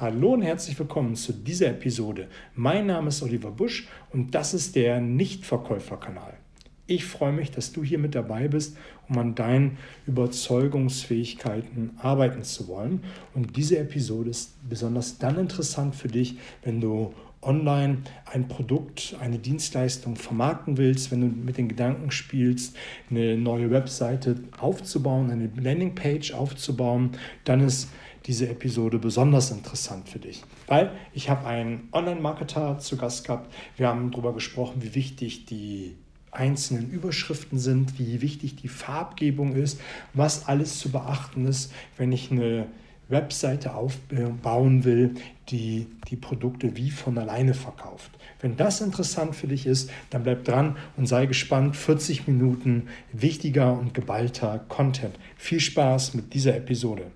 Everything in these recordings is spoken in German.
Hallo und herzlich willkommen zu dieser Episode. Mein Name ist Oliver Busch und das ist der Nichtverkäuferkanal. Ich freue mich, dass du hier mit dabei bist, um an deinen Überzeugungsfähigkeiten arbeiten zu wollen. Und diese Episode ist besonders dann interessant für dich, wenn du online ein Produkt, eine Dienstleistung vermarkten willst, wenn du mit den Gedanken spielst, eine neue Webseite aufzubauen, eine Landingpage aufzubauen, dann ist diese Episode besonders interessant für dich. Weil ich habe einen Online-Marketer zu Gast gehabt. Wir haben darüber gesprochen, wie wichtig die einzelnen Überschriften sind, wie wichtig die Farbgebung ist, was alles zu beachten ist, wenn ich eine Webseite aufbauen will, die die Produkte wie von alleine verkauft. Wenn das interessant für dich ist, dann bleib dran und sei gespannt. 40 Minuten wichtiger und geballter Content. Viel Spaß mit dieser Episode.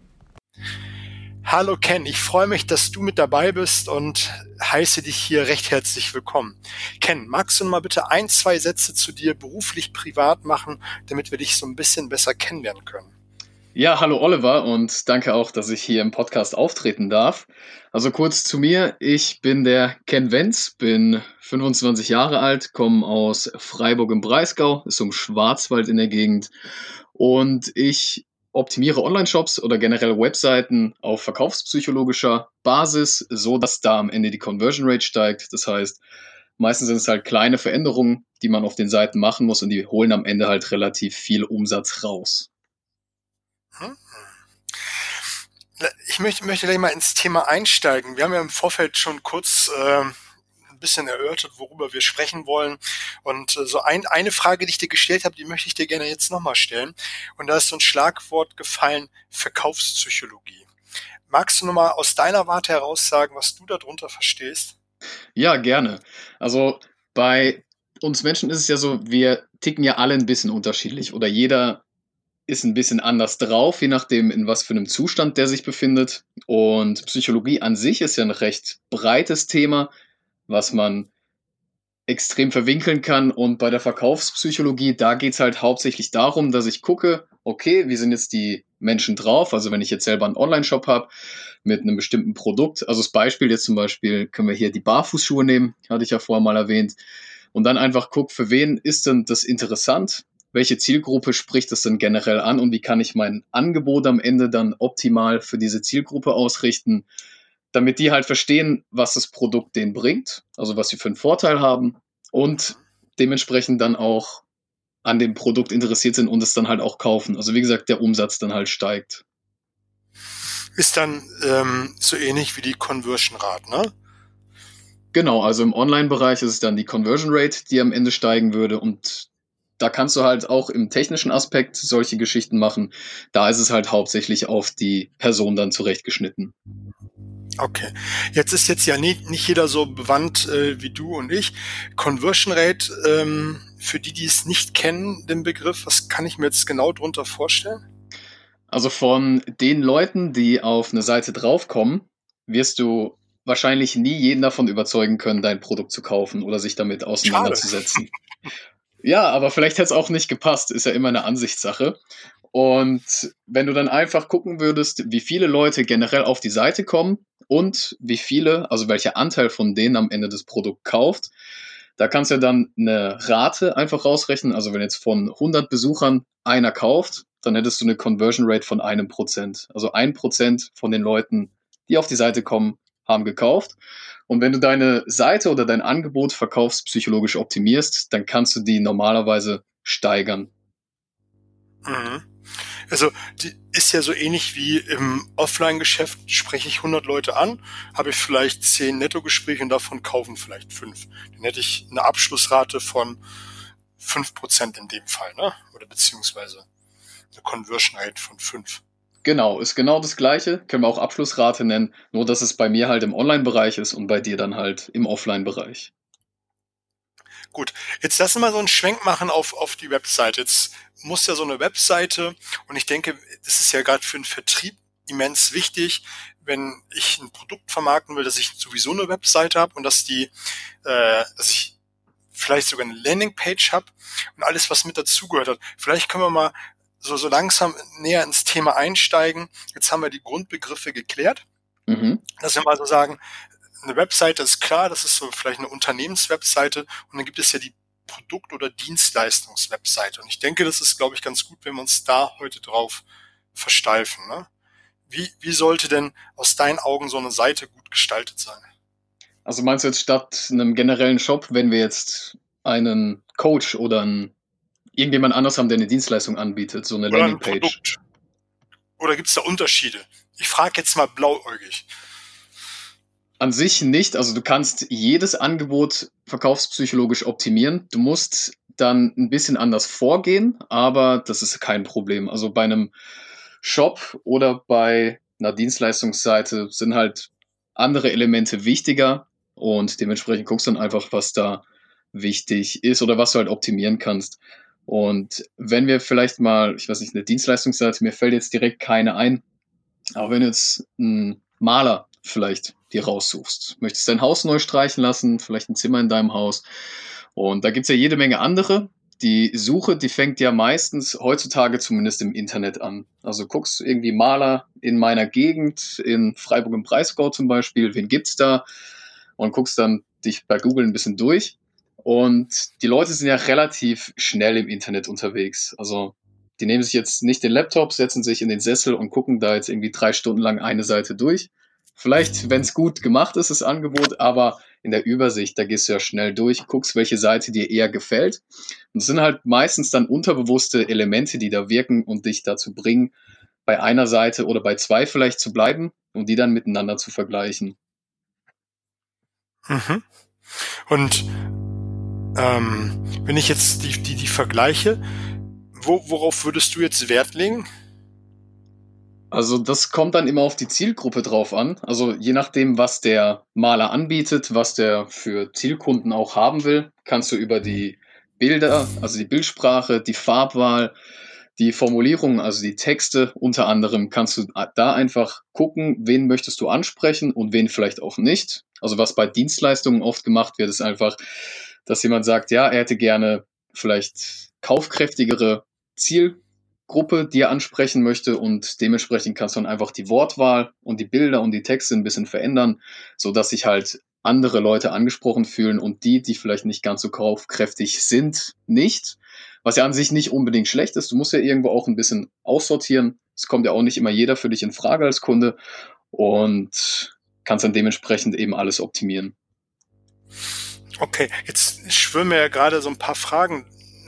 Hallo Ken, ich freue mich, dass du mit dabei bist und heiße dich hier recht herzlich willkommen. Ken, magst du mal bitte ein, zwei Sätze zu dir beruflich, privat machen, damit wir dich so ein bisschen besser kennenlernen können? Ja, hallo Oliver und danke auch, dass ich hier im Podcast auftreten darf. Also kurz zu mir, ich bin der Ken Wenz, bin 25 Jahre alt, komme aus Freiburg im Breisgau, ist um Schwarzwald in der Gegend und ich optimiere Online-Shops oder generell Webseiten auf verkaufspsychologischer Basis, so dass da am Ende die Conversion Rate steigt. Das heißt, meistens sind es halt kleine Veränderungen, die man auf den Seiten machen muss und die holen am Ende halt relativ viel Umsatz raus. Hm. Ich möchte, möchte gleich mal ins Thema einsteigen. Wir haben ja im Vorfeld schon kurz äh, ein bisschen erörtert, worüber wir sprechen wollen. Und äh, so ein, eine Frage, die ich dir gestellt habe, die möchte ich dir gerne jetzt nochmal stellen. Und da ist so ein Schlagwort gefallen, Verkaufspsychologie. Magst du nochmal aus deiner Warte heraus sagen, was du darunter verstehst? Ja, gerne. Also bei uns Menschen ist es ja so, wir ticken ja alle ein bisschen unterschiedlich oder jeder ist ein bisschen anders drauf, je nachdem, in was für einem Zustand der sich befindet. Und Psychologie an sich ist ja ein recht breites Thema, was man extrem verwinkeln kann. Und bei der Verkaufspsychologie, da geht es halt hauptsächlich darum, dass ich gucke, okay, wie sind jetzt die Menschen drauf? Also wenn ich jetzt selber einen Online-Shop habe mit einem bestimmten Produkt, also das Beispiel jetzt zum Beispiel, können wir hier die Barfußschuhe nehmen, hatte ich ja vorher mal erwähnt. Und dann einfach guck, für wen ist denn das interessant? welche Zielgruppe spricht es denn generell an und wie kann ich mein Angebot am Ende dann optimal für diese Zielgruppe ausrichten, damit die halt verstehen, was das Produkt denen bringt, also was sie für einen Vorteil haben und dementsprechend dann auch an dem Produkt interessiert sind und es dann halt auch kaufen. Also wie gesagt, der Umsatz dann halt steigt. Ist dann ähm, so ähnlich wie die Conversion Rate, ne? Genau, also im Online-Bereich ist es dann die Conversion Rate, die am Ende steigen würde und da kannst du halt auch im technischen Aspekt solche Geschichten machen. Da ist es halt hauptsächlich auf die Person dann zurechtgeschnitten. Okay. Jetzt ist jetzt ja nicht, nicht jeder so bewandt äh, wie du und ich. Conversion Rate, ähm, für die, die es nicht kennen, den Begriff, was kann ich mir jetzt genau drunter vorstellen? Also von den Leuten, die auf eine Seite draufkommen, wirst du wahrscheinlich nie jeden davon überzeugen können, dein Produkt zu kaufen oder sich damit auseinanderzusetzen. Ja, aber vielleicht hätte es auch nicht gepasst, ist ja immer eine Ansichtssache. Und wenn du dann einfach gucken würdest, wie viele Leute generell auf die Seite kommen und wie viele, also welcher Anteil von denen am Ende das Produkt kauft, da kannst du ja dann eine Rate einfach rausrechnen. Also wenn jetzt von 100 Besuchern einer kauft, dann hättest du eine Conversion Rate von einem Prozent. Also ein Prozent von den Leuten, die auf die Seite kommen, haben gekauft. Und wenn du deine Seite oder dein Angebot verkaufspsychologisch optimierst, dann kannst du die normalerweise steigern. Mhm. Also die ist ja so ähnlich wie im Offline-Geschäft, spreche ich 100 Leute an, habe ich vielleicht 10 Nettogespräche und davon kaufen vielleicht 5. Dann hätte ich eine Abschlussrate von 5% in dem Fall, ne? oder beziehungsweise eine Conversion Rate von 5. Genau, ist genau das gleiche. Können wir auch Abschlussrate nennen, nur dass es bei mir halt im Online-Bereich ist und bei dir dann halt im Offline-Bereich. Gut, jetzt lassen wir so einen Schwenk machen auf, auf die Website. Jetzt muss ja so eine Webseite, und ich denke, das ist ja gerade für den Vertrieb immens wichtig, wenn ich ein Produkt vermarkten will, dass ich sowieso eine Webseite habe und dass die, äh, dass ich vielleicht sogar eine Landingpage habe und alles, was mit dazugehört hat. Vielleicht können wir mal so, so langsam näher ins Thema einsteigen. Jetzt haben wir die Grundbegriffe geklärt. Mhm. Dass wir mal so sagen, eine Webseite ist klar, das ist so vielleicht eine Unternehmenswebseite und dann gibt es ja die Produkt- oder Dienstleistungswebseite. Und ich denke, das ist, glaube ich, ganz gut, wenn wir uns da heute drauf versteifen. Ne? Wie, wie sollte denn aus deinen Augen so eine Seite gut gestaltet sein? Also meinst du jetzt statt einem generellen Shop, wenn wir jetzt einen Coach oder einen, irgendjemand anders haben, der eine Dienstleistung anbietet, so eine oder Landingpage? Ein Produkt. Oder gibt es da Unterschiede? Ich frage jetzt mal blauäugig. An sich nicht. Also du kannst jedes Angebot verkaufspsychologisch optimieren. Du musst dann ein bisschen anders vorgehen, aber das ist kein Problem. Also bei einem Shop oder bei einer Dienstleistungsseite sind halt andere Elemente wichtiger und dementsprechend guckst du dann einfach, was da wichtig ist oder was du halt optimieren kannst. Und wenn wir vielleicht mal, ich weiß nicht, eine Dienstleistungsseite, mir fällt jetzt direkt keine ein, aber wenn jetzt einen Maler vielleicht dir raussuchst, möchtest dein Haus neu streichen lassen, vielleicht ein Zimmer in deinem Haus und da gibt's ja jede Menge andere. Die Suche, die fängt ja meistens heutzutage zumindest im Internet an. Also guckst irgendwie Maler in meiner Gegend, in Freiburg im Breisgau zum Beispiel, wen gibt's da? Und guckst dann dich bei Google ein bisschen durch. Und die Leute sind ja relativ schnell im Internet unterwegs. Also die nehmen sich jetzt nicht den Laptop, setzen sich in den Sessel und gucken da jetzt irgendwie drei Stunden lang eine Seite durch. Vielleicht, wenn es gut gemacht ist, das Angebot, aber in der Übersicht, da gehst du ja schnell durch, guckst, welche Seite dir eher gefällt. Und es sind halt meistens dann unterbewusste Elemente, die da wirken und dich dazu bringen, bei einer Seite oder bei zwei vielleicht zu bleiben und die dann miteinander zu vergleichen. Mhm. Und ähm, wenn ich jetzt die, die, die vergleiche, wo, worauf würdest du jetzt Wert legen? Also das kommt dann immer auf die Zielgruppe drauf an. Also je nachdem, was der Maler anbietet, was der für Zielkunden auch haben will, kannst du über die Bilder, also die Bildsprache, die Farbwahl, die Formulierung, also die Texte unter anderem, kannst du da einfach gucken, wen möchtest du ansprechen und wen vielleicht auch nicht. Also was bei Dienstleistungen oft gemacht wird, ist einfach, dass jemand sagt, ja, er hätte gerne vielleicht kaufkräftigere Ziel Gruppe, die er ansprechen möchte und dementsprechend kannst du dann einfach die Wortwahl und die Bilder und die Texte ein bisschen verändern, so sich halt andere Leute angesprochen fühlen und die, die vielleicht nicht ganz so kaufkräftig sind, nicht. Was ja an sich nicht unbedingt schlecht ist. Du musst ja irgendwo auch ein bisschen aussortieren. Es kommt ja auch nicht immer jeder für dich in Frage als Kunde und kannst dann dementsprechend eben alles optimieren. Okay, jetzt schwimmen ja gerade so ein paar Fragen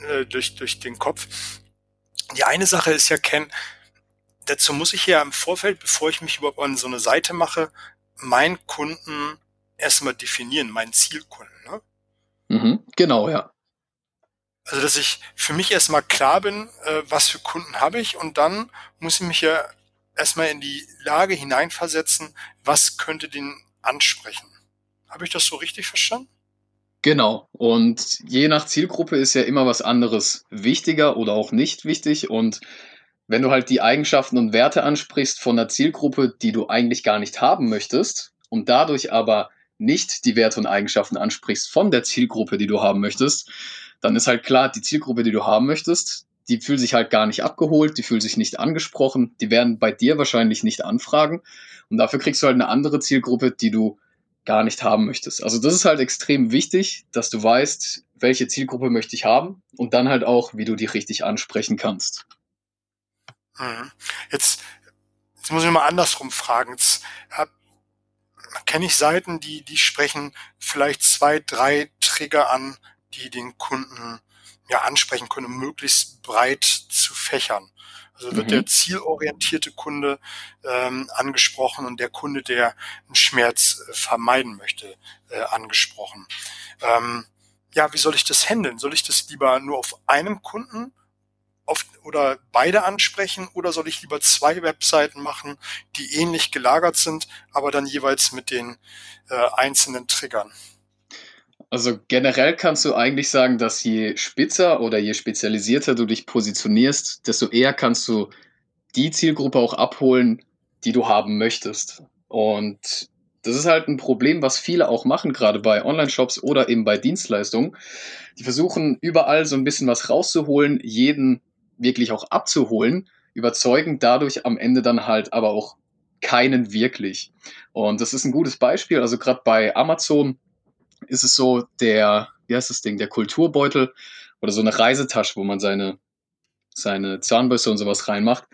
äh, durch, durch den Kopf. Die eine Sache ist ja, Ken, dazu muss ich ja im Vorfeld, bevor ich mich überhaupt an so eine Seite mache, meinen Kunden erstmal definieren, meinen Zielkunden. Ne? Mhm, genau, ja. Also, dass ich für mich erstmal klar bin, äh, was für Kunden habe ich und dann muss ich mich ja erstmal in die Lage hineinversetzen, was könnte den ansprechen. Habe ich das so richtig verstanden? Genau. Und je nach Zielgruppe ist ja immer was anderes wichtiger oder auch nicht wichtig. Und wenn du halt die Eigenschaften und Werte ansprichst von einer Zielgruppe, die du eigentlich gar nicht haben möchtest und dadurch aber nicht die Werte und Eigenschaften ansprichst von der Zielgruppe, die du haben möchtest, dann ist halt klar, die Zielgruppe, die du haben möchtest, die fühlt sich halt gar nicht abgeholt, die fühlt sich nicht angesprochen, die werden bei dir wahrscheinlich nicht anfragen. Und dafür kriegst du halt eine andere Zielgruppe, die du gar nicht haben möchtest. Also das ist halt extrem wichtig, dass du weißt, welche Zielgruppe möchte ich haben und dann halt auch, wie du die richtig ansprechen kannst. Mhm. Jetzt, jetzt muss ich mal andersrum fragen. Jetzt kenne ich Seiten, die, die sprechen vielleicht zwei, drei Trigger an, die den Kunden ja ansprechen können, um möglichst breit zu fächern. Also wird mhm. der zielorientierte Kunde ähm, angesprochen und der Kunde, der einen Schmerz äh, vermeiden möchte, äh, angesprochen. Ähm, ja, wie soll ich das handeln? Soll ich das lieber nur auf einem Kunden auf, oder beide ansprechen oder soll ich lieber zwei Webseiten machen, die ähnlich gelagert sind, aber dann jeweils mit den äh, einzelnen Triggern? Also generell kannst du eigentlich sagen, dass je spitzer oder je spezialisierter du dich positionierst, desto eher kannst du die Zielgruppe auch abholen, die du haben möchtest. Und das ist halt ein Problem, was viele auch machen, gerade bei Online-Shops oder eben bei Dienstleistungen. Die versuchen überall so ein bisschen was rauszuholen, jeden wirklich auch abzuholen, überzeugen dadurch am Ende dann halt aber auch keinen wirklich. Und das ist ein gutes Beispiel. Also gerade bei Amazon ist es so, der, wie heißt das Ding, der Kulturbeutel oder so eine Reisetasche, wo man seine, seine Zahnbürste und sowas reinmacht.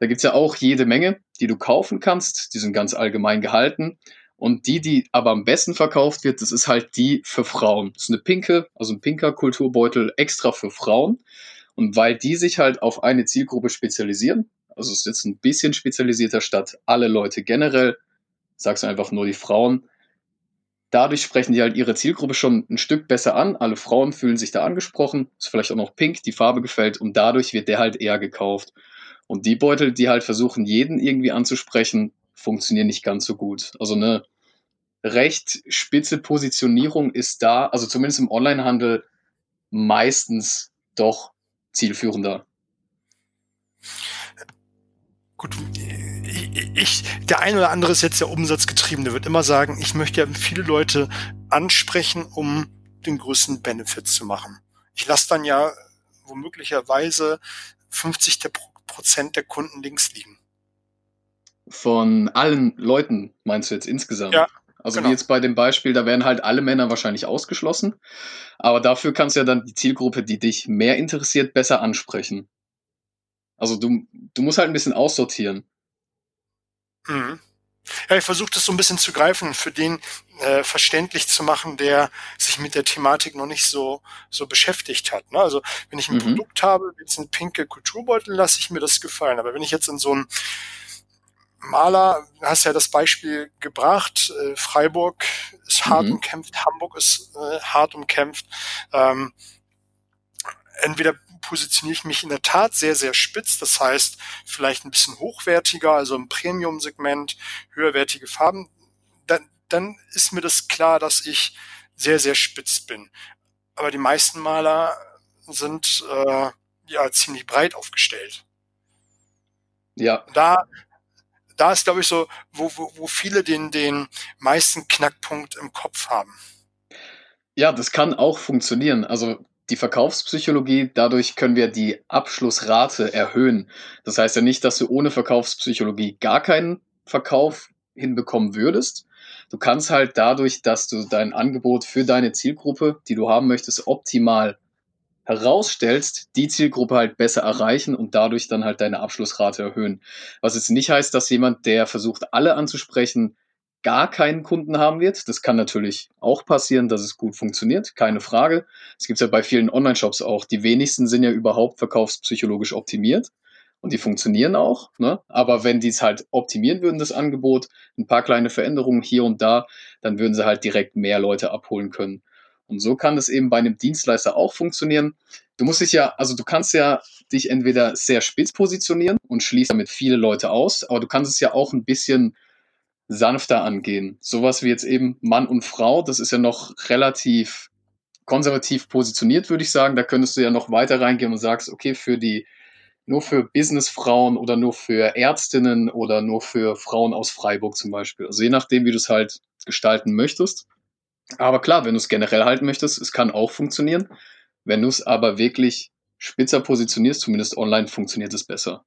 Da gibt's ja auch jede Menge, die du kaufen kannst. Die sind ganz allgemein gehalten. Und die, die aber am besten verkauft wird, das ist halt die für Frauen. Das ist eine pinke, also ein pinker Kulturbeutel extra für Frauen. Und weil die sich halt auf eine Zielgruppe spezialisieren, also es ist jetzt ein bisschen spezialisierter statt alle Leute generell, sagst du einfach nur die Frauen, dadurch sprechen die halt ihre Zielgruppe schon ein Stück besser an. Alle Frauen fühlen sich da angesprochen. Ist vielleicht auch noch pink, die Farbe gefällt und dadurch wird der halt eher gekauft. Und die Beutel, die halt versuchen, jeden irgendwie anzusprechen, funktionieren nicht ganz so gut. Also eine recht spitze Positionierung ist da, also zumindest im Onlinehandel, meistens doch zielführender. Gut, ich, der ein oder andere ist jetzt der Umsatzgetriebene, wird immer sagen, ich möchte ja viele Leute ansprechen, um den größten Benefit zu machen. Ich lasse dann ja womöglicherweise 50 der Prozent der Kunden links liegen. Von allen Leuten meinst du jetzt insgesamt? Ja, also genau. wie jetzt bei dem Beispiel, da werden halt alle Männer wahrscheinlich ausgeschlossen. Aber dafür kannst du ja dann die Zielgruppe, die dich mehr interessiert, besser ansprechen. Also du, du musst halt ein bisschen aussortieren. Mhm. Ja, ich versuche das so ein bisschen zu greifen, für den äh, verständlich zu machen, der sich mit der Thematik noch nicht so so beschäftigt hat. Ne? Also wenn ich ein mhm. Produkt habe, jetzt ein pinke Kulturbeutel, lasse ich mir das gefallen. Aber wenn ich jetzt in so ein Maler, du hast ja das Beispiel gebracht, äh, Freiburg ist hart mhm. umkämpft, Hamburg ist äh, hart umkämpft. Ähm, entweder positioniere ich mich in der Tat sehr, sehr spitz, das heißt vielleicht ein bisschen hochwertiger, also im Premium-Segment, höherwertige Farben, dann, dann ist mir das klar, dass ich sehr, sehr spitz bin. Aber die meisten Maler sind äh, ja ziemlich breit aufgestellt. Ja. Da da ist, glaube ich, so, wo, wo, wo viele den, den meisten Knackpunkt im Kopf haben. Ja, das kann auch funktionieren. Also die Verkaufspsychologie, dadurch können wir die Abschlussrate erhöhen. Das heißt ja nicht, dass du ohne Verkaufspsychologie gar keinen Verkauf hinbekommen würdest. Du kannst halt dadurch, dass du dein Angebot für deine Zielgruppe, die du haben möchtest, optimal herausstellst, die Zielgruppe halt besser erreichen und dadurch dann halt deine Abschlussrate erhöhen. Was jetzt nicht heißt, dass jemand, der versucht, alle anzusprechen, gar keinen Kunden haben wird. Das kann natürlich auch passieren, dass es gut funktioniert, keine Frage. Es gibt ja bei vielen Online-Shops auch. Die wenigsten sind ja überhaupt verkaufspsychologisch optimiert und die funktionieren auch. Ne? Aber wenn die es halt optimieren würden, das Angebot, ein paar kleine Veränderungen hier und da, dann würden sie halt direkt mehr Leute abholen können. Und so kann es eben bei einem Dienstleister auch funktionieren. Du musst dich ja, also du kannst ja dich entweder sehr spitz positionieren und schließt damit viele Leute aus, aber du kannst es ja auch ein bisschen sanfter angehen. Sowas wie jetzt eben Mann und Frau, das ist ja noch relativ konservativ positioniert, würde ich sagen. Da könntest du ja noch weiter reingehen und sagst, okay, für die nur für Businessfrauen oder nur für Ärztinnen oder nur für Frauen aus Freiburg zum Beispiel. Also je nachdem, wie du es halt gestalten möchtest. Aber klar, wenn du es generell halten möchtest, es kann auch funktionieren. Wenn du es aber wirklich spitzer positionierst, zumindest online, funktioniert es besser.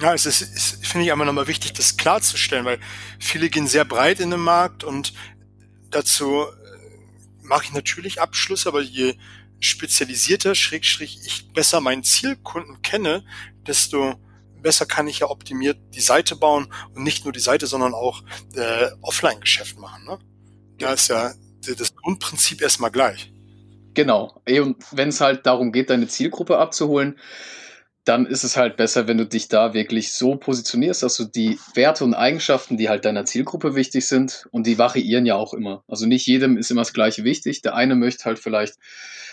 Ja, es ist, ist finde ich aber nochmal wichtig, das klarzustellen, weil viele gehen sehr breit in den Markt und dazu äh, mache ich natürlich Abschlüsse, aber je spezialisierter, schrägstrich ich besser meinen Zielkunden kenne, desto besser kann ich ja optimiert die Seite bauen und nicht nur die Seite, sondern auch äh, Offline-Geschäft machen. Ne? Da ist ja das Grundprinzip erstmal gleich. Genau. Und wenn es halt darum geht, deine Zielgruppe abzuholen, dann ist es halt besser, wenn du dich da wirklich so positionierst, dass du die Werte und Eigenschaften, die halt deiner Zielgruppe wichtig sind, und die variieren ja auch immer. Also nicht jedem ist immer das Gleiche wichtig. Der eine möchte halt vielleicht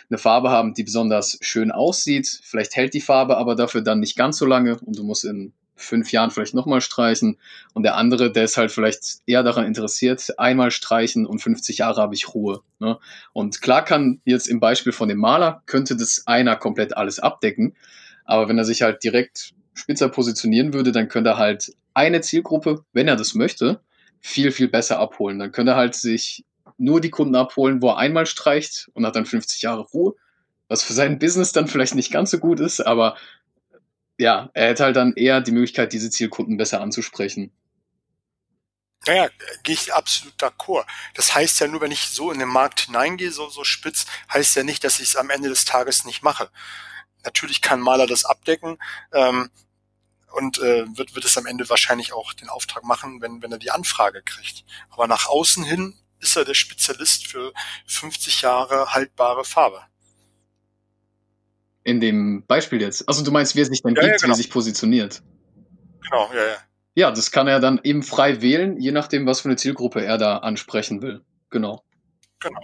eine Farbe haben, die besonders schön aussieht. Vielleicht hält die Farbe aber dafür dann nicht ganz so lange und du musst in fünf Jahren vielleicht nochmal streichen. Und der andere, der ist halt vielleicht eher daran interessiert, einmal streichen und 50 Jahre habe ich Ruhe. Ne? Und klar kann jetzt im Beispiel von dem Maler, könnte das einer komplett alles abdecken. Aber wenn er sich halt direkt spitzer positionieren würde, dann könnte er halt eine Zielgruppe, wenn er das möchte, viel, viel besser abholen. Dann könnte er halt sich nur die Kunden abholen, wo er einmal streicht und hat dann 50 Jahre Ruhe, was für sein Business dann vielleicht nicht ganz so gut ist, aber ja, er hätte halt dann eher die Möglichkeit, diese Zielkunden besser anzusprechen. Naja, gehe ich absolut d'accord. Das heißt ja nur, wenn ich so in den Markt hineingehe, so, so spitz, heißt ja nicht, dass ich es am Ende des Tages nicht mache. Natürlich kann Maler das abdecken ähm, und äh, wird, wird es am Ende wahrscheinlich auch den Auftrag machen, wenn, wenn er die Anfrage kriegt. Aber nach außen hin ist er der Spezialist für 50 Jahre haltbare Farbe. In dem Beispiel jetzt. Also du meinst, wie er sich dann ja, gibt, ja, genau. wie sich positioniert. Genau, ja, ja. Ja, das kann er dann eben frei wählen, je nachdem, was für eine Zielgruppe er da ansprechen will. Genau. Genau.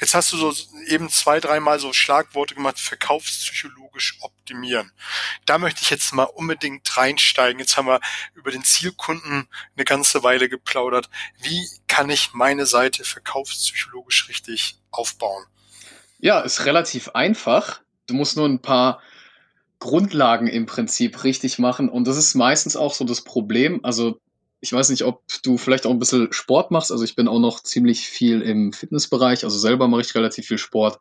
Jetzt hast du so eben zwei, dreimal so Schlagworte gemacht, verkaufspsychologisch optimieren. Da möchte ich jetzt mal unbedingt reinsteigen. Jetzt haben wir über den Zielkunden eine ganze Weile geplaudert. Wie kann ich meine Seite verkaufspsychologisch richtig aufbauen? Ja, ist relativ einfach. Du musst nur ein paar Grundlagen im Prinzip richtig machen. Und das ist meistens auch so das Problem. Also ich weiß nicht, ob du vielleicht auch ein bisschen Sport machst. Also ich bin auch noch ziemlich viel im Fitnessbereich. Also selber mache ich relativ viel Sport.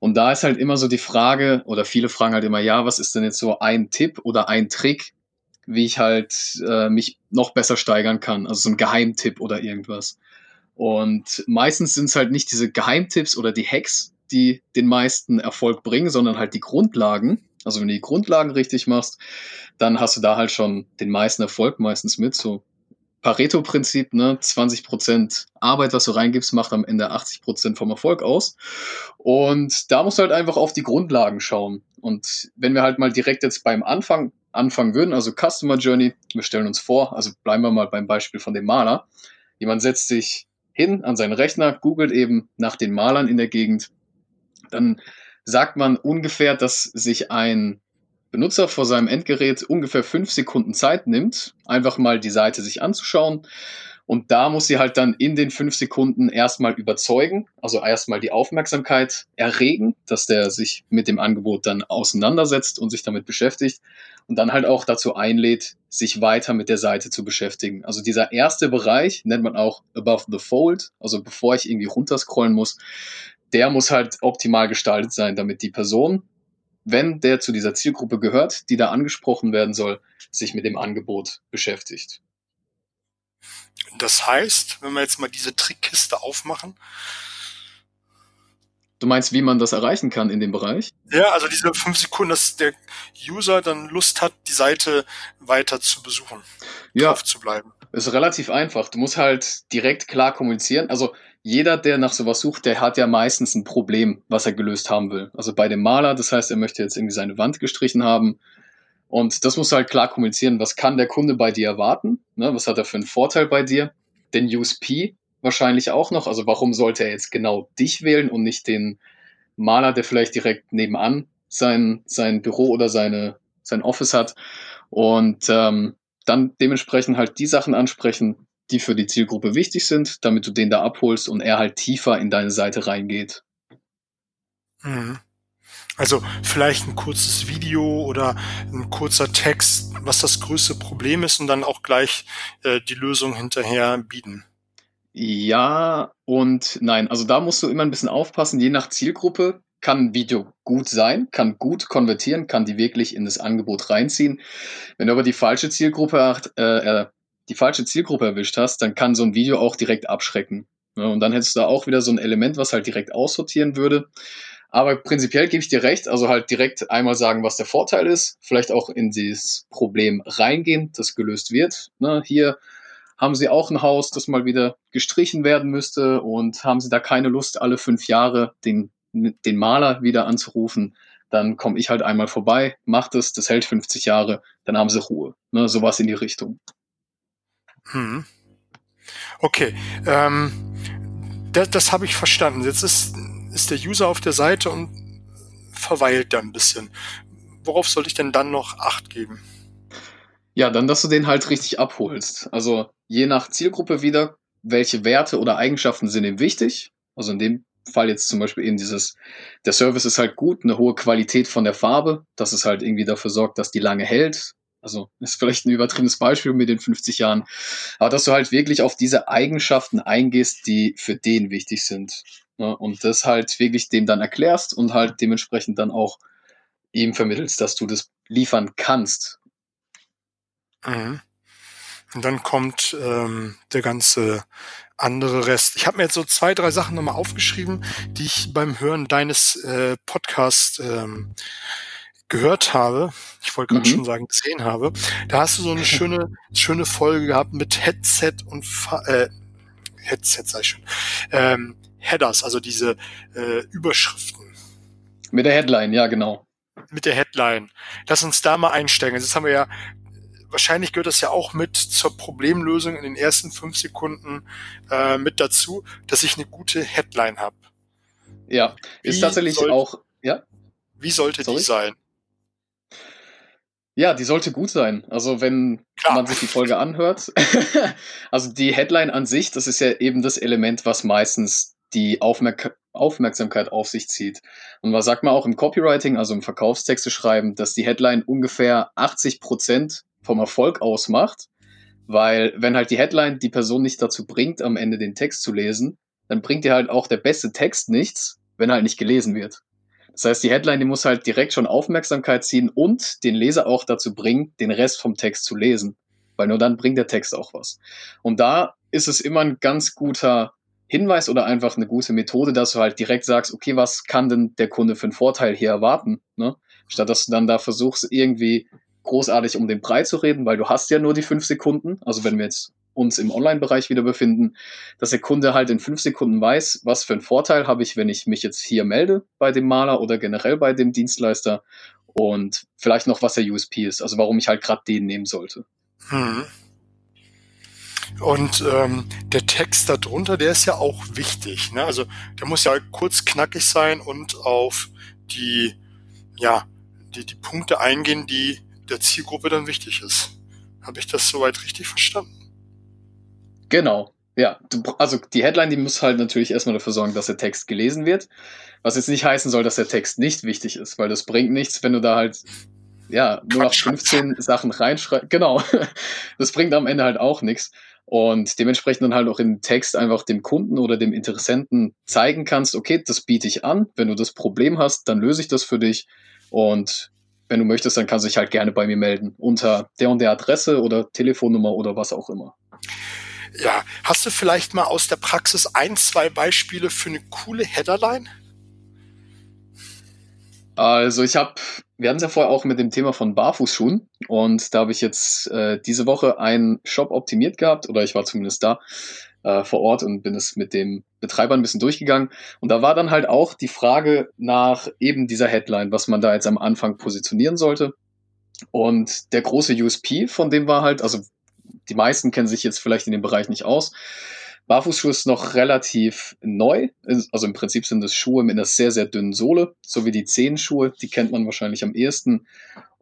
Und da ist halt immer so die Frage, oder viele fragen halt immer, ja, was ist denn jetzt so ein Tipp oder ein Trick, wie ich halt äh, mich noch besser steigern kann? Also so ein Geheimtipp oder irgendwas. Und meistens sind es halt nicht diese Geheimtipps oder die Hacks, die den meisten Erfolg bringen, sondern halt die Grundlagen. Also wenn du die Grundlagen richtig machst, dann hast du da halt schon den meisten Erfolg meistens mit. So Pareto-Prinzip, ne? 20% Arbeit, was du reingibst, macht am Ende 80% vom Erfolg aus. Und da musst du halt einfach auf die Grundlagen schauen. Und wenn wir halt mal direkt jetzt beim Anfang anfangen würden, also Customer Journey, wir stellen uns vor, also bleiben wir mal beim Beispiel von dem Maler. Jemand setzt sich hin an seinen Rechner, googelt eben nach den Malern in der Gegend, dann sagt man ungefähr, dass sich ein Benutzer vor seinem Endgerät ungefähr fünf Sekunden Zeit nimmt, einfach mal die Seite sich anzuschauen. Und da muss sie halt dann in den fünf Sekunden erstmal überzeugen, also erstmal die Aufmerksamkeit erregen, dass der sich mit dem Angebot dann auseinandersetzt und sich damit beschäftigt und dann halt auch dazu einlädt, sich weiter mit der Seite zu beschäftigen. Also dieser erste Bereich nennt man auch above the fold, also bevor ich irgendwie runterscrollen muss, der muss halt optimal gestaltet sein, damit die Person, wenn der zu dieser Zielgruppe gehört, die da angesprochen werden soll, sich mit dem Angebot beschäftigt. Das heißt, wenn wir jetzt mal diese Trickkiste aufmachen. Du meinst, wie man das erreichen kann in dem Bereich? Ja, also diese fünf Sekunden, dass der User dann Lust hat, die Seite weiter zu besuchen, ja, drauf zu bleiben. Ist relativ einfach. Du musst halt direkt klar kommunizieren. Also jeder, der nach sowas sucht, der hat ja meistens ein Problem, was er gelöst haben will. Also bei dem Maler, das heißt, er möchte jetzt irgendwie seine Wand gestrichen haben. Und das muss halt klar kommunizieren. Was kann der Kunde bei dir erwarten? Ne, was hat er für einen Vorteil bei dir? Den USP wahrscheinlich auch noch. Also warum sollte er jetzt genau dich wählen und nicht den Maler, der vielleicht direkt nebenan sein, sein Büro oder seine, sein Office hat? Und ähm, dann dementsprechend halt die Sachen ansprechen, die für die Zielgruppe wichtig sind, damit du den da abholst und er halt tiefer in deine Seite reingeht. Mhm. Also vielleicht ein kurzes Video oder ein kurzer Text, was das größte Problem ist und dann auch gleich äh, die Lösung hinterher bieten. Ja und nein. Also da musst du immer ein bisschen aufpassen, je nach Zielgruppe kann ein Video gut sein, kann gut konvertieren, kann die wirklich in das Angebot reinziehen. Wenn du aber die falsche Zielgruppe äh, äh die falsche Zielgruppe erwischt hast, dann kann so ein Video auch direkt abschrecken. Und dann hättest du da auch wieder so ein Element, was halt direkt aussortieren würde. Aber prinzipiell gebe ich dir recht, also halt direkt einmal sagen, was der Vorteil ist, vielleicht auch in dieses Problem reingehen, das gelöst wird. Ne, hier haben sie auch ein Haus, das mal wieder gestrichen werden müsste und haben sie da keine Lust, alle fünf Jahre den, den Maler wieder anzurufen, dann komme ich halt einmal vorbei, mache das, das hält 50 Jahre, dann haben sie Ruhe. Ne, sowas in die Richtung. Hm. Okay, ähm, das, das habe ich verstanden. Jetzt ist, ist der User auf der Seite und verweilt dann ein bisschen. Worauf soll ich denn dann noch Acht geben? Ja, dann, dass du den halt richtig abholst. Also je nach Zielgruppe wieder, welche Werte oder Eigenschaften sind ihm wichtig. Also in dem Fall jetzt zum Beispiel eben dieses, der Service ist halt gut, eine hohe Qualität von der Farbe, dass es halt irgendwie dafür sorgt, dass die lange hält, also ist vielleicht ein übertriebenes Beispiel mit den 50 Jahren, aber dass du halt wirklich auf diese Eigenschaften eingehst, die für den wichtig sind. Ne? Und das halt wirklich dem dann erklärst und halt dementsprechend dann auch ihm vermittelst, dass du das liefern kannst. Mhm. Und dann kommt ähm, der ganze andere Rest. Ich habe mir jetzt so zwei, drei Sachen nochmal aufgeschrieben, die ich beim Hören deines äh, Podcasts ähm, gehört habe. Ich wollte gerade mhm. schon sagen, gesehen habe. Da hast du so eine schöne, schöne Folge gehabt mit Headset und Fa äh, Headset sei schon. Ähm, Headers, also diese äh, Überschriften. Mit der Headline, ja, genau. Mit der Headline. Lass uns da mal einsteigen. Jetzt haben wir ja wahrscheinlich gehört das ja auch mit zur Problemlösung in den ersten fünf Sekunden äh, mit dazu, dass ich eine gute Headline habe. Ja, ist wie tatsächlich soll, auch, ja. Wie sollte Sorry? die sein? Ja, die sollte gut sein. Also wenn Klar. man sich die Folge anhört. also die Headline an sich, das ist ja eben das Element, was meistens die Aufmerk Aufmerksamkeit auf sich zieht. Und was sagt man auch im Copywriting, also im Verkaufstexte schreiben, dass die Headline ungefähr 80 Prozent vom Erfolg ausmacht, weil wenn halt die Headline die Person nicht dazu bringt, am Ende den Text zu lesen, dann bringt dir halt auch der beste Text nichts, wenn halt nicht gelesen wird. Das heißt, die Headline, die muss halt direkt schon Aufmerksamkeit ziehen und den Leser auch dazu bringen, den Rest vom Text zu lesen. Weil nur dann bringt der Text auch was. Und da ist es immer ein ganz guter Hinweis oder einfach eine gute Methode, dass du halt direkt sagst, okay, was kann denn der Kunde für einen Vorteil hier erwarten? Ne? Statt dass du dann da versuchst, irgendwie großartig um den Preis zu reden, weil du hast ja nur die fünf Sekunden. Also wenn wir jetzt uns im Online-Bereich wieder befinden, dass der Kunde halt in fünf Sekunden weiß, was für einen Vorteil habe ich, wenn ich mich jetzt hier melde bei dem Maler oder generell bei dem Dienstleister und vielleicht noch, was der USP ist, also warum ich halt gerade den nehmen sollte. Hm. Und ähm, der Text darunter, der ist ja auch wichtig. Ne? Also der muss ja kurz knackig sein und auf die, ja, die, die Punkte eingehen, die der Zielgruppe dann wichtig ist. Habe ich das soweit richtig verstanden? Genau. Ja, du, also die Headline, die muss halt natürlich erstmal dafür sorgen, dass der Text gelesen wird. Was jetzt nicht heißen soll, dass der Text nicht wichtig ist, weil das bringt nichts, wenn du da halt ja nur noch 15 Sachen reinschreibst. Genau. Das bringt am Ende halt auch nichts. Und dementsprechend dann halt auch im Text einfach dem Kunden oder dem Interessenten zeigen kannst, okay, das biete ich an. Wenn du das Problem hast, dann löse ich das für dich. Und wenn du möchtest, dann kannst du dich halt gerne bei mir melden. Unter der und der Adresse oder Telefonnummer oder was auch immer. Ja, hast du vielleicht mal aus der Praxis ein, zwei Beispiele für eine coole Headerline? Also ich habe, wir hatten es ja vorher auch mit dem Thema von Barfußschuhen und da habe ich jetzt äh, diese Woche einen Shop optimiert gehabt oder ich war zumindest da äh, vor Ort und bin es mit dem Betreiber ein bisschen durchgegangen und da war dann halt auch die Frage nach eben dieser Headline, was man da jetzt am Anfang positionieren sollte. Und der große USP von dem war halt, also die meisten kennen sich jetzt vielleicht in dem Bereich nicht aus. Barfußschuhe ist noch relativ neu. Also im Prinzip sind es Schuhe mit einer sehr, sehr dünnen Sohle, so wie die Zehenschuhe. Die kennt man wahrscheinlich am ehesten.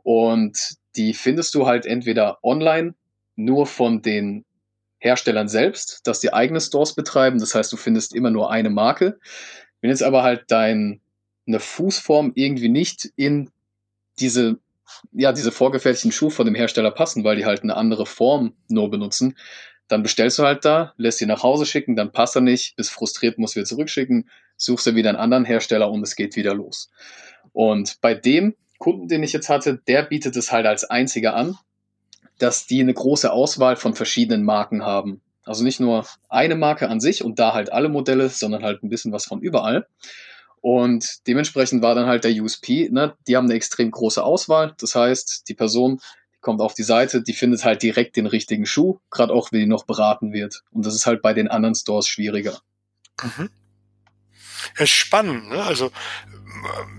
Und die findest du halt entweder online nur von den Herstellern selbst, dass die eigene Stores betreiben. Das heißt, du findest immer nur eine Marke. Wenn jetzt aber halt deine Fußform irgendwie nicht in diese ja, diese vorgefertigten Schuhe von dem Hersteller passen, weil die halt eine andere Form nur benutzen, dann bestellst du halt da, lässt sie nach Hause schicken, dann passt er nicht, bist frustriert, musst wieder zurückschicken, suchst du wieder einen anderen Hersteller und es geht wieder los. Und bei dem Kunden, den ich jetzt hatte, der bietet es halt als einziger an, dass die eine große Auswahl von verschiedenen Marken haben. Also nicht nur eine Marke an sich und da halt alle Modelle, sondern halt ein bisschen was von überall. Und dementsprechend war dann halt der USP, ne? die haben eine extrem große Auswahl. Das heißt, die Person kommt auf die Seite, die findet halt direkt den richtigen Schuh, gerade auch wenn die noch beraten wird. Und das ist halt bei den anderen Stores schwieriger. Mhm. Ja, spannend, ne? Also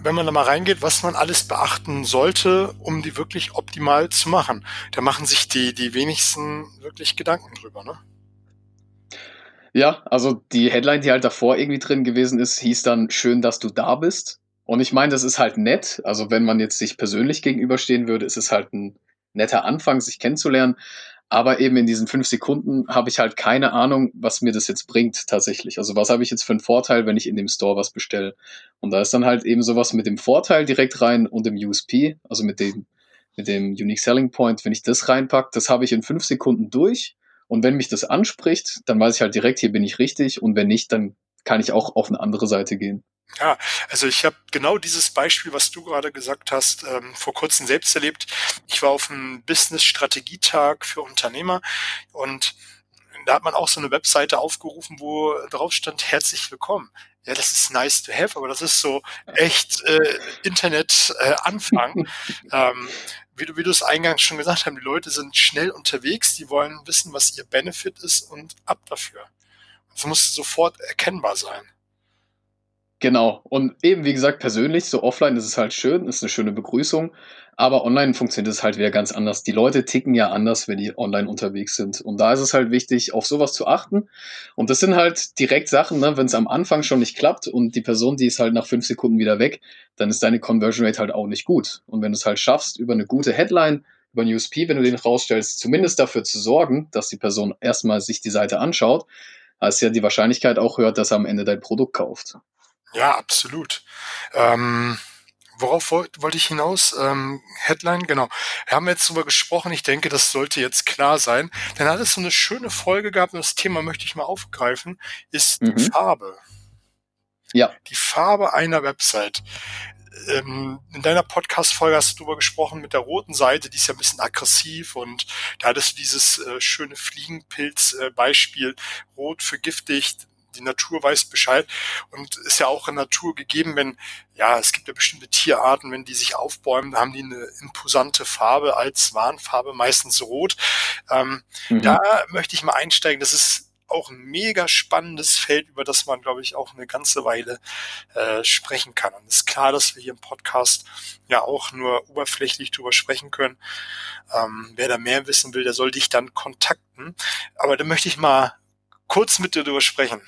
wenn man da mal reingeht, was man alles beachten sollte, um die wirklich optimal zu machen. Da machen sich die, die wenigsten wirklich Gedanken drüber, ne? Ja, also die Headline, die halt davor irgendwie drin gewesen ist, hieß dann schön, dass du da bist. Und ich meine, das ist halt nett. Also wenn man jetzt sich persönlich gegenüberstehen würde, ist es halt ein netter Anfang, sich kennenzulernen. Aber eben in diesen fünf Sekunden habe ich halt keine Ahnung, was mir das jetzt bringt tatsächlich. Also was habe ich jetzt für einen Vorteil, wenn ich in dem Store was bestelle? Und da ist dann halt eben sowas mit dem Vorteil direkt rein und dem USP, also mit dem, mit dem Unique Selling Point. Wenn ich das reinpacke, das habe ich in fünf Sekunden durch. Und wenn mich das anspricht, dann weiß ich halt direkt, hier bin ich richtig. Und wenn nicht, dann kann ich auch auf eine andere Seite gehen. Ja, also ich habe genau dieses Beispiel, was du gerade gesagt hast, ähm, vor kurzem selbst erlebt. Ich war auf einem Business-Strategietag für Unternehmer und da hat man auch so eine Webseite aufgerufen, wo drauf stand, herzlich willkommen. Ja, das ist nice to have, aber das ist so echt äh, Internet-Anfang. Äh, ähm, wie du, wie du es eingangs schon gesagt hast, die Leute sind schnell unterwegs, die wollen wissen, was ihr Benefit ist und ab dafür. Es muss sofort erkennbar sein. Genau. Und eben, wie gesagt, persönlich, so offline ist es halt schön, ist eine schöne Begrüßung. Aber online funktioniert es halt wieder ganz anders. Die Leute ticken ja anders, wenn die online unterwegs sind. Und da ist es halt wichtig, auf sowas zu achten. Und das sind halt direkt Sachen, ne, wenn es am Anfang schon nicht klappt und die Person, die ist halt nach fünf Sekunden wieder weg, dann ist deine Conversion Rate halt auch nicht gut. Und wenn du es halt schaffst, über eine gute Headline, über ein USP, wenn du den rausstellst, zumindest dafür zu sorgen, dass die Person erstmal sich die Seite anschaut, ist ja die Wahrscheinlichkeit auch höher, dass er am Ende dein Produkt kauft. Ja, absolut. Ähm, worauf wollte wollt ich hinaus? Ähm, Headline, genau. Wir haben jetzt darüber gesprochen. Ich denke, das sollte jetzt klar sein. Dann hat es so eine schöne Folge gehabt und das Thema möchte ich mal aufgreifen, ist mhm. die Farbe. Ja. Die Farbe einer Website. Ähm, in deiner Podcast-Folge hast du darüber gesprochen mit der roten Seite, die ist ja ein bisschen aggressiv und da hattest du dieses äh, schöne Fliegenpilz-Beispiel, äh, rot vergiftigt, die Natur weiß Bescheid und ist ja auch in Natur gegeben, wenn, ja, es gibt ja bestimmte Tierarten, wenn die sich aufbäumen, dann haben die eine imposante Farbe als Warnfarbe, meistens rot. Ähm, mhm. Da möchte ich mal einsteigen. Das ist auch ein mega spannendes Feld, über das man, glaube ich, auch eine ganze Weile äh, sprechen kann. Und es ist klar, dass wir hier im Podcast ja auch nur oberflächlich drüber sprechen können. Ähm, wer da mehr wissen will, der soll dich dann kontakten. Aber da möchte ich mal kurz mit dir drüber sprechen.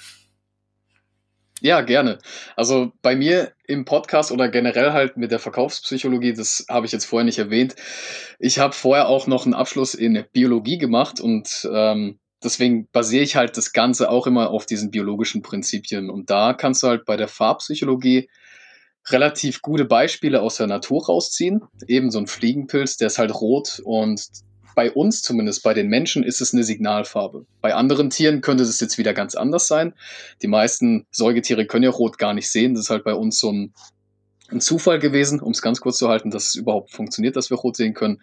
Ja, gerne. Also bei mir im Podcast oder generell halt mit der Verkaufspsychologie, das habe ich jetzt vorher nicht erwähnt. Ich habe vorher auch noch einen Abschluss in Biologie gemacht und ähm, deswegen basiere ich halt das Ganze auch immer auf diesen biologischen Prinzipien. Und da kannst du halt bei der Farbpsychologie relativ gute Beispiele aus der Natur rausziehen. Eben so ein Fliegenpilz, der ist halt rot und bei uns zumindest, bei den Menschen, ist es eine Signalfarbe. Bei anderen Tieren könnte es jetzt wieder ganz anders sein. Die meisten Säugetiere können ja Rot gar nicht sehen. Das ist halt bei uns so ein, ein Zufall gewesen, um es ganz kurz zu halten, dass es überhaupt funktioniert, dass wir Rot sehen können.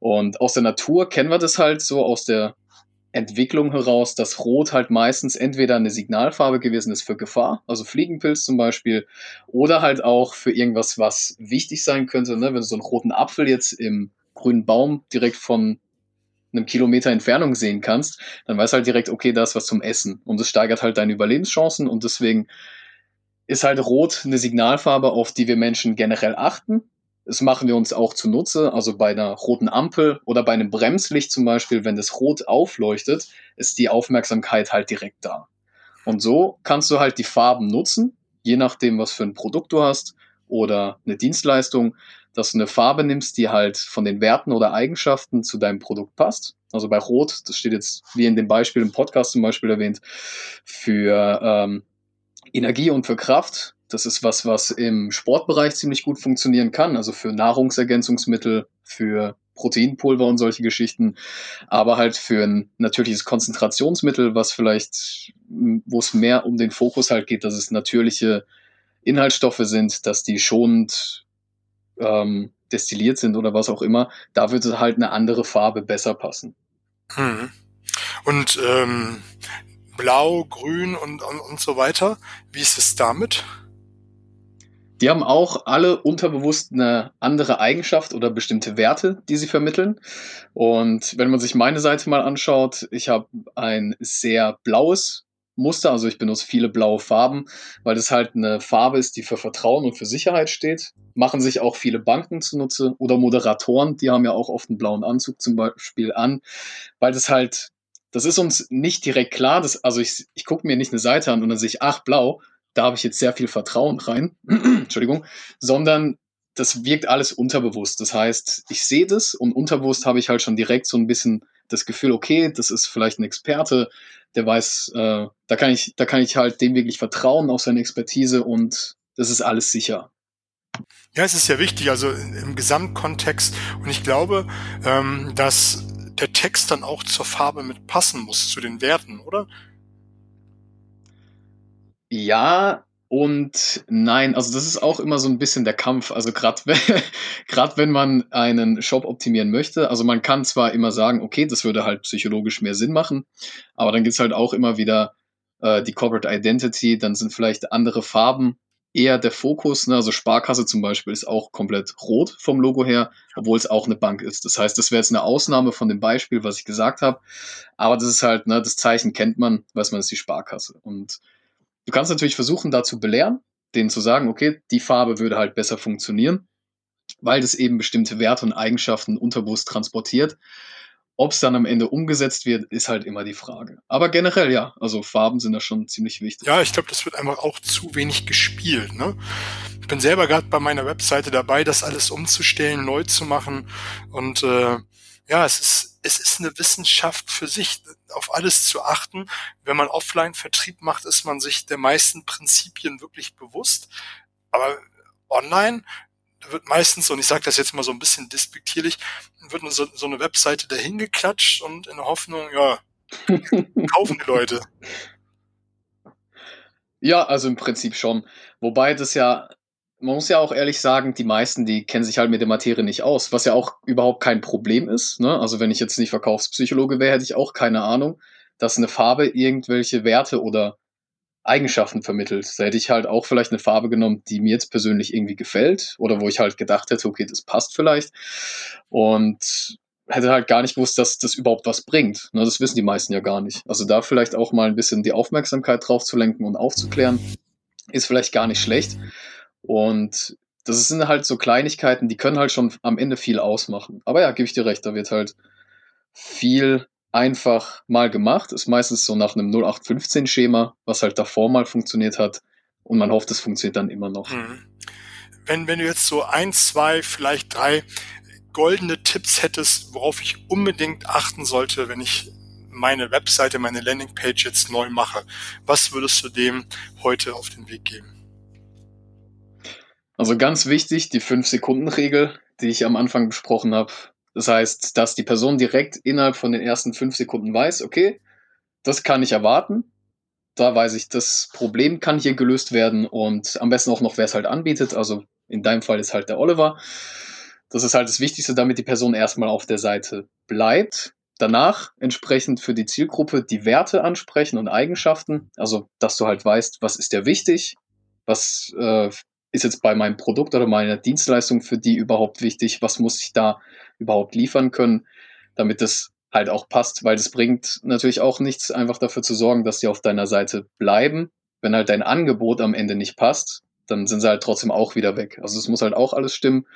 Und aus der Natur kennen wir das halt so aus der Entwicklung heraus, dass Rot halt meistens entweder eine Signalfarbe gewesen ist für Gefahr, also Fliegenpilz zum Beispiel, oder halt auch für irgendwas, was wichtig sein könnte. Ne? Wenn du so einen roten Apfel jetzt im grünen Baum direkt von einem Kilometer Entfernung sehen kannst, dann weißt du halt direkt, okay, da ist was zum Essen. Und das steigert halt deine Überlebenschancen und deswegen ist halt Rot eine Signalfarbe, auf die wir Menschen generell achten. Das machen wir uns auch zunutze, also bei einer roten Ampel oder bei einem Bremslicht zum Beispiel, wenn das Rot aufleuchtet, ist die Aufmerksamkeit halt direkt da. Und so kannst du halt die Farben nutzen, je nachdem, was für ein Produkt du hast oder eine Dienstleistung, dass du eine Farbe nimmst, die halt von den Werten oder Eigenschaften zu deinem Produkt passt. Also bei Rot, das steht jetzt wie in dem Beispiel im Podcast zum Beispiel erwähnt, für ähm, Energie und für Kraft. Das ist was, was im Sportbereich ziemlich gut funktionieren kann, also für Nahrungsergänzungsmittel, für Proteinpulver und solche Geschichten, aber halt für ein natürliches Konzentrationsmittel, was vielleicht, wo es mehr um den Fokus halt geht, dass es natürliche Inhaltsstoffe sind, dass die schonend ähm, destilliert sind oder was auch immer, da würde halt eine andere Farbe besser passen. Hm. Und ähm, blau, grün und, und, und so weiter, wie ist es damit? Die haben auch alle unterbewusst eine andere Eigenschaft oder bestimmte Werte, die sie vermitteln. Und wenn man sich meine Seite mal anschaut, ich habe ein sehr blaues Muster, also ich benutze viele blaue Farben, weil das halt eine Farbe ist, die für Vertrauen und für Sicherheit steht. Machen sich auch viele Banken zunutze oder Moderatoren, die haben ja auch oft einen blauen Anzug zum Beispiel an, weil das halt, das ist uns nicht direkt klar, das, also ich, ich gucke mir nicht eine Seite an und dann sehe ich, ach, blau, da habe ich jetzt sehr viel Vertrauen rein, Entschuldigung, sondern das wirkt alles unterbewusst. Das heißt, ich sehe das und unterbewusst habe ich halt schon direkt so ein bisschen das Gefühl, okay, das ist vielleicht ein Experte, der weiß, äh, da kann ich, da kann ich halt dem wirklich vertrauen auf seine Expertise und das ist alles sicher. Ja, es ist ja wichtig, also im Gesamtkontext. Und ich glaube, ähm, dass der Text dann auch zur Farbe mit passen muss, zu den Werten, oder? Ja Und nein, also das ist auch immer so ein bisschen der Kampf. Also gerade gerade wenn man einen Shop optimieren möchte, also man kann zwar immer sagen, okay, das würde halt psychologisch mehr Sinn machen, aber dann gibt's halt auch immer wieder äh, die Corporate Identity, dann sind vielleicht andere Farben eher der Fokus. Ne? Also Sparkasse zum Beispiel ist auch komplett rot vom Logo her, obwohl es auch eine Bank ist. Das heißt, das wäre jetzt eine Ausnahme von dem Beispiel, was ich gesagt habe. Aber das ist halt, ne, das Zeichen kennt man, weiß man, ist die Sparkasse. Und Du kannst natürlich versuchen, da zu belehren, denen zu sagen, okay, die Farbe würde halt besser funktionieren, weil das eben bestimmte Werte und Eigenschaften unterbewusst transportiert. Ob es dann am Ende umgesetzt wird, ist halt immer die Frage. Aber generell ja, also Farben sind da schon ziemlich wichtig. Ja, ich glaube, das wird einfach auch zu wenig gespielt. Ne? Ich bin selber gerade bei meiner Webseite dabei, das alles umzustellen, neu zu machen. Und äh, ja, es ist, es ist eine Wissenschaft für sich, auf alles zu achten. Wenn man Offline-Vertrieb macht, ist man sich der meisten Prinzipien wirklich bewusst. Aber online wird meistens, und ich sage das jetzt mal so ein bisschen despektierlich, wird so, so eine Webseite dahin geklatscht und in der Hoffnung, ja, kaufen die Leute. Ja, also im Prinzip schon. Wobei das ja man muss ja auch ehrlich sagen, die meisten, die kennen sich halt mit der Materie nicht aus, was ja auch überhaupt kein Problem ist. Ne? Also wenn ich jetzt nicht Verkaufspsychologe wäre, hätte ich auch keine Ahnung, dass eine Farbe irgendwelche Werte oder Eigenschaften vermittelt. Da hätte ich halt auch vielleicht eine Farbe genommen, die mir jetzt persönlich irgendwie gefällt oder wo ich halt gedacht hätte, okay, das passt vielleicht. Und hätte halt gar nicht gewusst, dass das überhaupt was bringt. Ne, das wissen die meisten ja gar nicht. Also da vielleicht auch mal ein bisschen die Aufmerksamkeit drauf zu lenken und aufzuklären, ist vielleicht gar nicht schlecht. Und das sind halt so Kleinigkeiten, die können halt schon am Ende viel ausmachen. Aber ja, gebe ich dir recht, da wird halt viel einfach mal gemacht. Ist meistens so nach einem 0815-Schema, was halt davor mal funktioniert hat. Und man hofft, es funktioniert dann immer noch. Mhm. Wenn, wenn du jetzt so ein, zwei, vielleicht drei goldene Tipps hättest, worauf ich unbedingt achten sollte, wenn ich meine Webseite, meine Landingpage jetzt neu mache, was würdest du dem heute auf den Weg geben? Also ganz wichtig, die 5-Sekunden-Regel, die ich am Anfang besprochen habe. Das heißt, dass die Person direkt innerhalb von den ersten 5 Sekunden weiß, okay, das kann ich erwarten. Da weiß ich, das Problem kann hier gelöst werden und am besten auch noch, wer es halt anbietet. Also in deinem Fall ist halt der Oliver. Das ist halt das Wichtigste, damit die Person erstmal auf der Seite bleibt. Danach entsprechend für die Zielgruppe die Werte ansprechen und Eigenschaften. Also, dass du halt weißt, was ist dir wichtig, was äh, ist jetzt bei meinem Produkt oder meiner Dienstleistung für die überhaupt wichtig? Was muss ich da überhaupt liefern können, damit das halt auch passt? Weil es bringt natürlich auch nichts, einfach dafür zu sorgen, dass die auf deiner Seite bleiben. Wenn halt dein Angebot am Ende nicht passt, dann sind sie halt trotzdem auch wieder weg. Also es muss halt auch alles stimmen.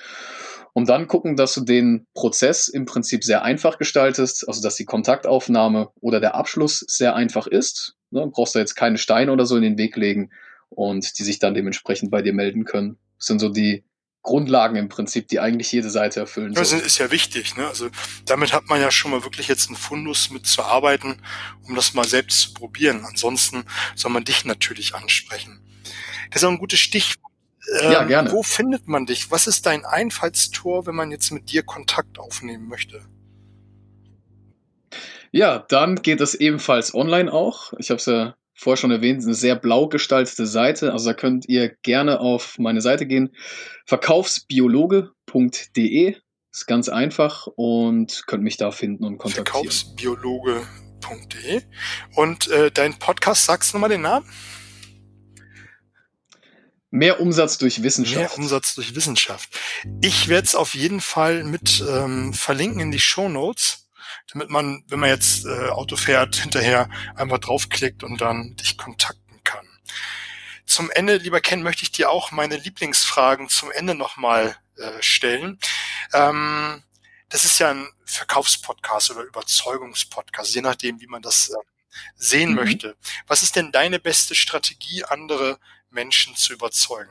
Und dann gucken, dass du den Prozess im Prinzip sehr einfach gestaltest, also dass die Kontaktaufnahme oder der Abschluss sehr einfach ist. Ne, brauchst du jetzt keine Steine oder so in den Weg legen und die sich dann dementsprechend bei dir melden können. Das sind so die Grundlagen im Prinzip, die eigentlich jede Seite erfüllen soll. Das ist ja wichtig. Ne? Also damit hat man ja schon mal wirklich jetzt einen Fundus mitzuarbeiten, um das mal selbst zu probieren. Ansonsten soll man dich natürlich ansprechen. Das ist auch ein gutes Stichwort. Ähm, ja, gerne. Wo findet man dich? Was ist dein Einfallstor, wenn man jetzt mit dir Kontakt aufnehmen möchte? Ja, dann geht es ebenfalls online auch. Ich habe es ja vorher schon erwähnt, eine sehr blau gestaltete Seite. Also da könnt ihr gerne auf meine Seite gehen. Verkaufsbiologe.de ist ganz einfach und könnt mich da finden und kontaktieren. Verkaufsbiologe.de und äh, dein Podcast, sagst du nochmal den Namen? Mehr Umsatz durch Wissenschaft. Mehr Umsatz durch Wissenschaft. Ich werde es auf jeden Fall mit ähm, verlinken in die Show Notes damit man, wenn man jetzt äh, Auto fährt, hinterher einfach draufklickt und dann dich kontakten kann. Zum Ende, lieber Ken, möchte ich dir auch meine Lieblingsfragen zum Ende nochmal äh, stellen. Ähm, das ist ja ein Verkaufspodcast oder Überzeugungspodcast, je nachdem, wie man das äh, sehen mhm. möchte. Was ist denn deine beste Strategie, andere Menschen zu überzeugen?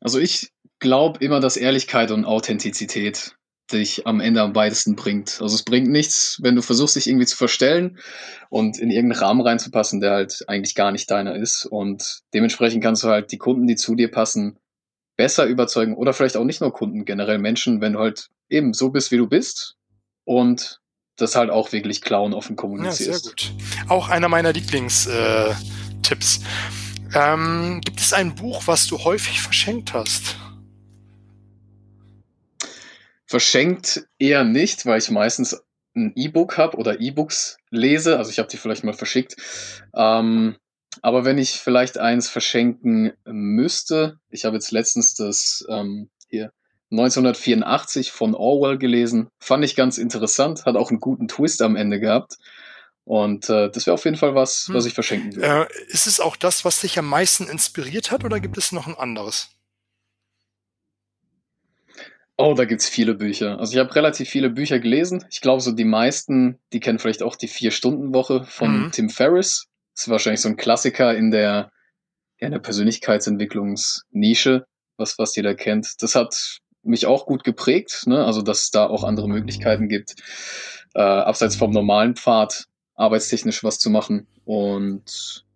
Also ich glaube immer, dass Ehrlichkeit und Authentizität dich am Ende am weitesten bringt. Also es bringt nichts, wenn du versuchst, dich irgendwie zu verstellen und in irgendeinen Rahmen reinzupassen, der halt eigentlich gar nicht deiner ist. Und dementsprechend kannst du halt die Kunden, die zu dir passen, besser überzeugen oder vielleicht auch nicht nur Kunden, generell Menschen, wenn du halt eben so bist, wie du bist und das halt auch wirklich klar und offen kommunizierst. Ja, sehr gut. Auch einer meiner Lieblings- äh. Ähm, gibt es ein Buch, was du häufig verschenkt hast? Verschenkt eher nicht, weil ich meistens ein E-Book habe oder E-Books lese. Also ich habe die vielleicht mal verschickt. Ähm, aber wenn ich vielleicht eins verschenken müsste, ich habe jetzt letztens das ähm, hier 1984 von Orwell gelesen, fand ich ganz interessant, hat auch einen guten Twist am Ende gehabt. Und äh, das wäre auf jeden Fall was, hm. was ich verschenken würde. Äh, ist es auch das, was dich am meisten inspiriert hat, oder gibt es noch ein anderes? Oh, da gibt's viele Bücher. Also ich habe relativ viele Bücher gelesen. Ich glaube, so die meisten, die kennen vielleicht auch die Vier-Stunden-Woche von mhm. Tim Ferriss. Das ist wahrscheinlich so ein Klassiker in der, in der Persönlichkeitsentwicklungsnische, was, was jeder kennt. Das hat mich auch gut geprägt, ne? also dass es da auch andere Möglichkeiten gibt, äh, abseits vom normalen Pfad arbeitstechnisch was zu machen. Und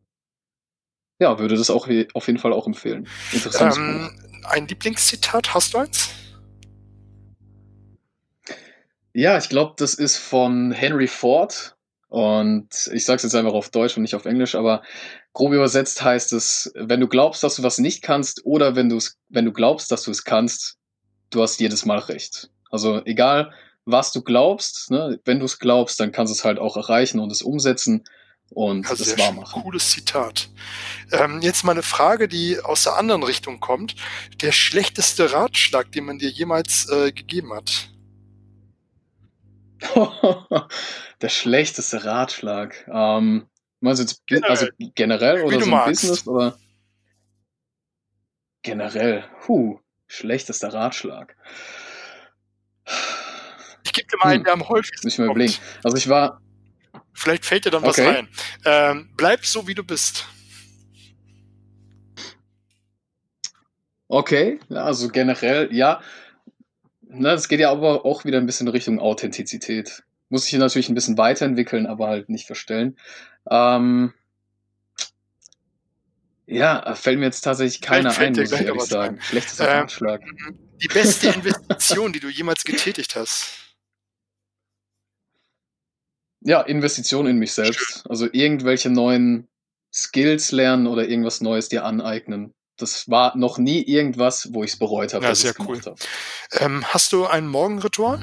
ja, würde das auch auf jeden Fall auch empfehlen. Interessantes ähm, Buch. Ein Lieblingszitat, hast du eins? Ja, ich glaube, das ist von Henry Ford. Und ich sage es jetzt einfach auf Deutsch und nicht auf Englisch, aber grob übersetzt heißt es, wenn du glaubst, dass du was nicht kannst oder wenn, du's, wenn du glaubst, dass du es kannst, du hast jedes Mal recht. Also egal, was du glaubst, ne, wenn du es glaubst, dann kannst du es halt auch erreichen und es umsetzen und ja, das wahr machen. Cooles Zitat. Ähm, jetzt mal eine Frage, die aus der anderen Richtung kommt. Der schlechteste Ratschlag, den man dir jemals äh, gegeben hat? der schlechteste Ratschlag. Ähm, meinst du jetzt generell. also generell oder so Business oder? Generell. Huh, schlechtester Ratschlag. Ich gebe dir mal einen, hm. der am häufigsten ich mal überlegen. Also ich war. Vielleicht fällt dir dann okay. was ein. Ähm, bleib so, wie du bist. Okay, also generell, ja. Na, das geht ja aber auch wieder ein bisschen in Richtung Authentizität. Muss sich natürlich ein bisschen weiterentwickeln, aber halt nicht verstellen. Ähm, ja, fällt mir jetzt tatsächlich keiner ein, muss ich ehrlich sagen. Ein. Schlechtester äh, Ratschlag. Die beste Investition, die du jemals getätigt hast. Ja, Investition in mich selbst. Also irgendwelche neuen Skills lernen oder irgendwas Neues dir aneignen das war noch nie irgendwas, wo ich es bereut habe. Ja, sehr cool. Ähm, hast du ein Morgenritual?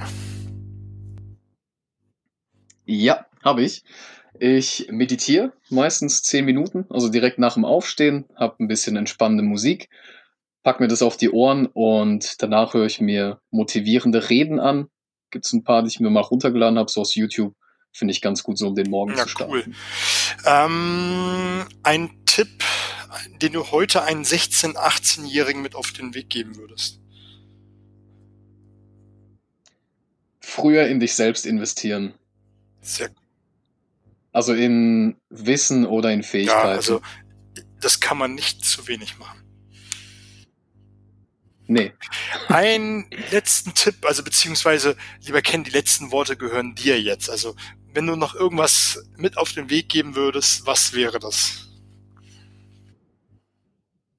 Ja, habe ich. Ich meditiere meistens zehn Minuten, also direkt nach dem Aufstehen, habe ein bisschen entspannende Musik, pack mir das auf die Ohren und danach höre ich mir motivierende Reden an. Gibt es ein paar, die ich mir mal runtergeladen habe, so aus YouTube. Finde ich ganz gut, so um den Morgen ja, zu starten. Cool. Ähm, ein Tipp den du heute einen 16-, 18-Jährigen mit auf den Weg geben würdest? Früher in dich selbst investieren. Sehr Also in Wissen oder in Fähigkeiten. Ja, also das kann man nicht zu wenig machen. Nee. Ein letzten Tipp, also beziehungsweise, lieber Ken, die letzten Worte gehören dir jetzt. Also, wenn du noch irgendwas mit auf den Weg geben würdest, was wäre das?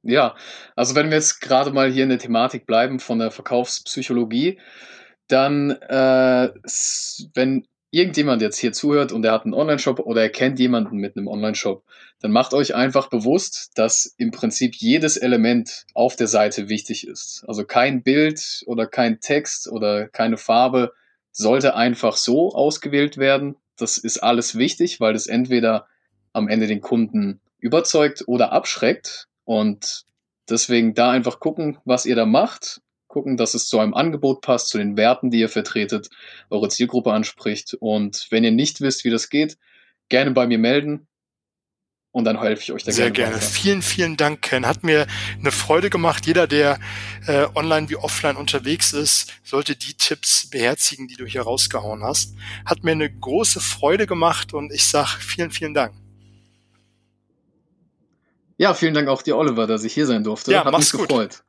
Ja, also wenn wir jetzt gerade mal hier in der Thematik bleiben von der Verkaufspsychologie, dann, äh, wenn irgendjemand jetzt hier zuhört und er hat einen Online-Shop oder er kennt jemanden mit einem Online-Shop, dann macht euch einfach bewusst, dass im Prinzip jedes Element auf der Seite wichtig ist. Also kein Bild oder kein Text oder keine Farbe sollte einfach so ausgewählt werden. Das ist alles wichtig, weil das entweder am Ende den Kunden überzeugt oder abschreckt. Und deswegen da einfach gucken, was ihr da macht, gucken, dass es zu einem Angebot passt, zu den Werten, die ihr vertretet, eure Zielgruppe anspricht. Und wenn ihr nicht wisst, wie das geht, gerne bei mir melden. Und dann helfe ich euch da Sehr gerne. gerne. Vielen, vielen Dank, Ken. Hat mir eine Freude gemacht. Jeder, der äh, online wie offline unterwegs ist, sollte die Tipps beherzigen, die du hier rausgehauen hast. Hat mir eine große Freude gemacht und ich sage vielen, vielen Dank. Ja, vielen Dank auch dir, Oliver, dass ich hier sein durfte. Ja, Hat mich gut. gefreut.